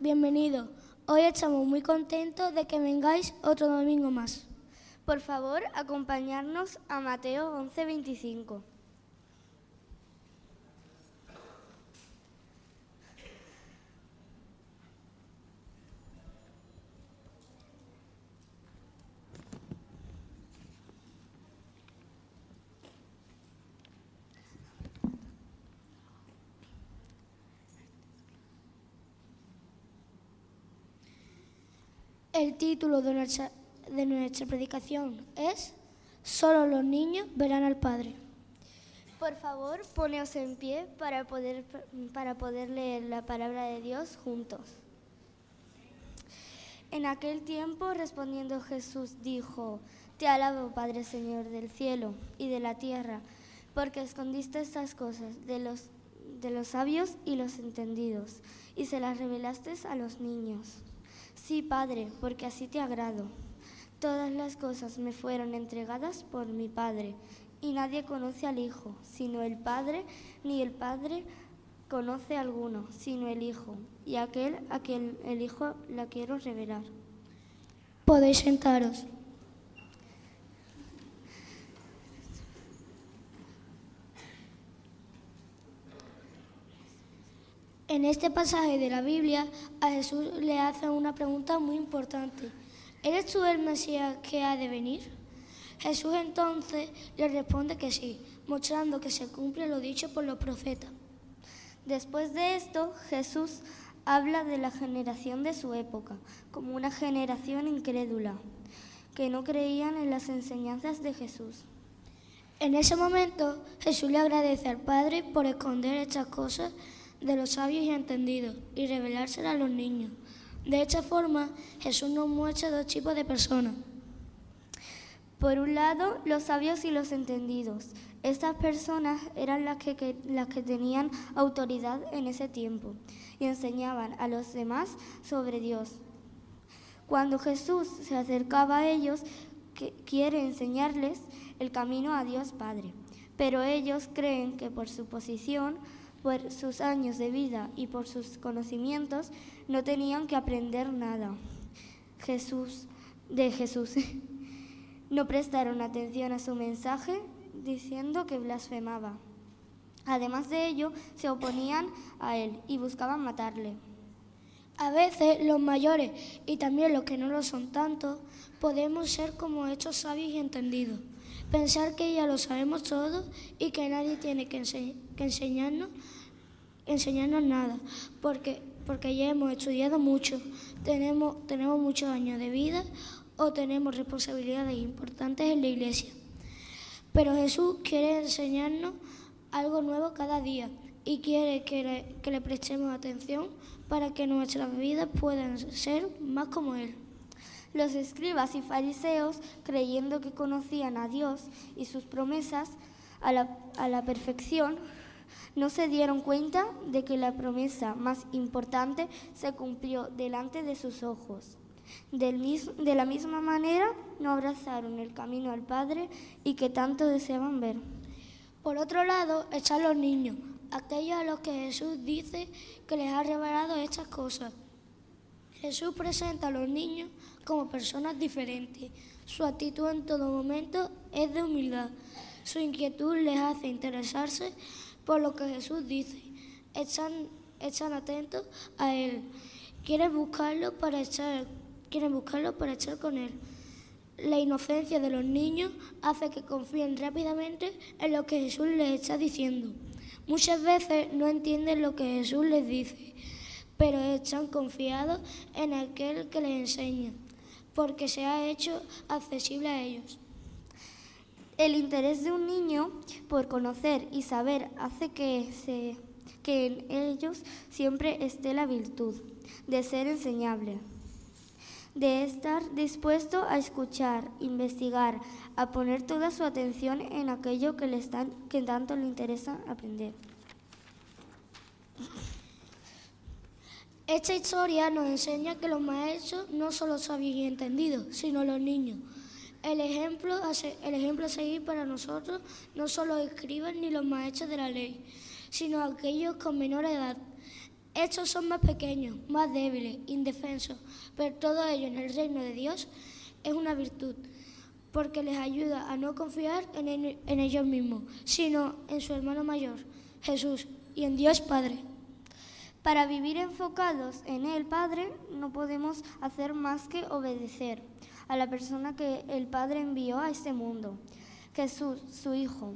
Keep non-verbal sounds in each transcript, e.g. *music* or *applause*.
bienvenidos. Hoy estamos muy contentos de que vengáis otro domingo más. Por favor, acompañarnos a Mateo 11:25. El título de nuestra, predicación es Solo los niños verán al Padre. Por favor, poneos en pie para poder, para poder leer la palabra de Dios juntos. En aquel tiempo, respondiendo Jesús, dijo, Te alabo, Padre Señor del cielo y de la tierra, porque escondiste estas cosas de los, de los sabios y los entendidos, y se las revelaste a los niños. Sí, Padre, porque así te agrado. Todas las cosas me fueron entregadas por mi Padre, y nadie conoce al Hijo, sino el Padre, ni el Padre conoce a alguno, sino el Hijo, y aquel a quien el Hijo la quiero revelar. Podéis sentaros. En este pasaje de la Biblia, a Jesús le hace una pregunta muy importante. ¿Eres tú el Mesías que ha de venir? Jesús entonces le responde que sí, mostrando que se cumple lo dicho por los profetas. Después de esto, Jesús habla de la generación de su época como una generación incrédula, que no creían en las enseñanzas de Jesús. En ese momento, Jesús le agradece al Padre por esconder estas cosas de los sabios y entendidos y revelárselas a los niños. De esta forma, Jesús nos muestra dos tipos de personas. Por un lado, los sabios y los entendidos. Estas personas eran las que, las que tenían autoridad en ese tiempo y enseñaban a los demás sobre Dios. Cuando Jesús se acercaba a ellos, quiere enseñarles el camino a Dios Padre, pero ellos creen que por su posición por sus años de vida y por sus conocimientos, no tenían que aprender nada. Jesús, de Jesús. *laughs* No prestaron atención a su mensaje diciendo que blasfemaba. Además de ello, se oponían a él y buscaban matarle. A veces los mayores y también los que no lo son tanto, podemos ser como estos sabios y entendidos. Pensar que ya lo sabemos todo y que nadie tiene que, ense que enseñarnos, enseñarnos nada, porque, porque ya hemos estudiado mucho, tenemos, tenemos muchos años de vida o tenemos responsabilidades importantes en la iglesia. Pero Jesús quiere enseñarnos algo nuevo cada día y quiere que le, que le prestemos atención para que nuestras vidas puedan ser más como Él. Los escribas y fariseos, creyendo que conocían a Dios y sus promesas a la, a la, perfección, no se dieron cuenta de que la promesa más importante se cumplió delante de sus ojos. Del mis, de la misma manera, no abrazaron el camino al Padre y que tanto deseaban ver. Por otro lado, están los niños, aquellos a los que Jesús dice que les ha revelado estas cosas. Jesús presenta a los niños como personas diferentes. Su actitud en todo momento es de humildad. Su inquietud les hace interesarse por lo que Jesús dice. Están, están atentos a Él. Quieren buscarlo para estar, quieren buscarlo para estar con Él. La inocencia de los niños hace que confíen rápidamente en lo que Jesús les está diciendo. Muchas veces no entienden lo que Jesús les dice, pero están confiados en aquel que les enseña, porque se ha hecho accesible a ellos. El interés de un niño por conocer y saber hace que, en ellos siempre esté la virtud de ser enseñable, de estar dispuesto a escuchar, investigar, a poner toda su atención en aquello que, le están, que tanto le interesa aprender. Esta historia nos enseña que los maestros no solo sabios y entendidos, sino los niños. El ejemplo, el ejemplo a seguir para nosotros no solo los escribas ni los maestros de la ley, sino aquellos con menor edad. Estos son más pequeños, más débiles, indefensos, pero todo ello en el reino de Dios es una virtud, porque les ayuda a no confiar en, en ellos mismos, sino en su hermano mayor, Jesús, y en Dios Padre. Para vivir enfocados en el Padre no podemos hacer más que obedecer a la persona que el Padre envió a este mundo, Jesús, su Hijo.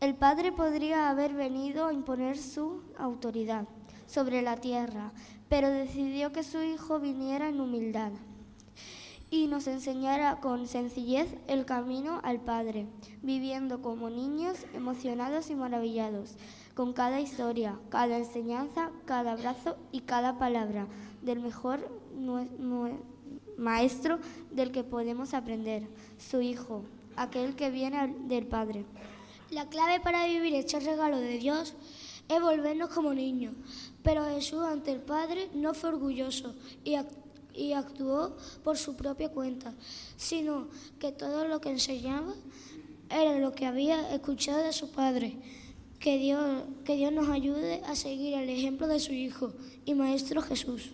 El Padre podría haber venido a imponer su autoridad sobre la tierra, pero decidió que su Hijo viniera en humildad y nos enseñara con sencillez el camino al Padre, viviendo como niños emocionados y maravillados, con cada historia, cada enseñanza, cada abrazo y cada palabra del mejor maestro del que podemos aprender, su Hijo, aquel que viene del Padre. La clave para vivir este regalo de Dios es volvernos como niños, pero Jesús ante el Padre no fue orgulloso y, actuó por su propia cuenta, sino que todo lo que enseñaba era lo que había escuchado de su Padre. Que Dios, que Dios nos ayude a seguir el ejemplo de su Hijo y Maestro Jesús.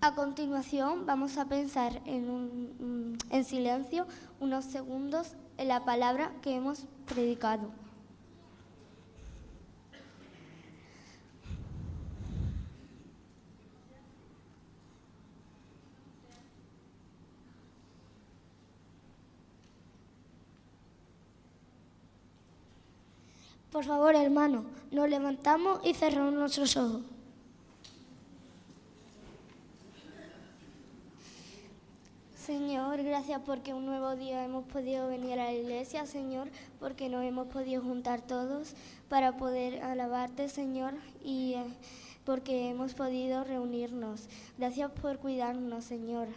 A continuación vamos a pensar en, en silencio unos segundos en la palabra que hemos predicado. Por favor, hermano, nos levantamos y cerramos nuestros ojos. Señor, gracias porque un nuevo día hemos podido venir a la iglesia, Señor, porque nos hemos podido juntar todos para poder alabarte, Señor, y eh, porque hemos podido reunirnos. Gracias por cuidarnos, Señor.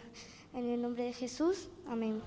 En el nombre de Jesús, amén.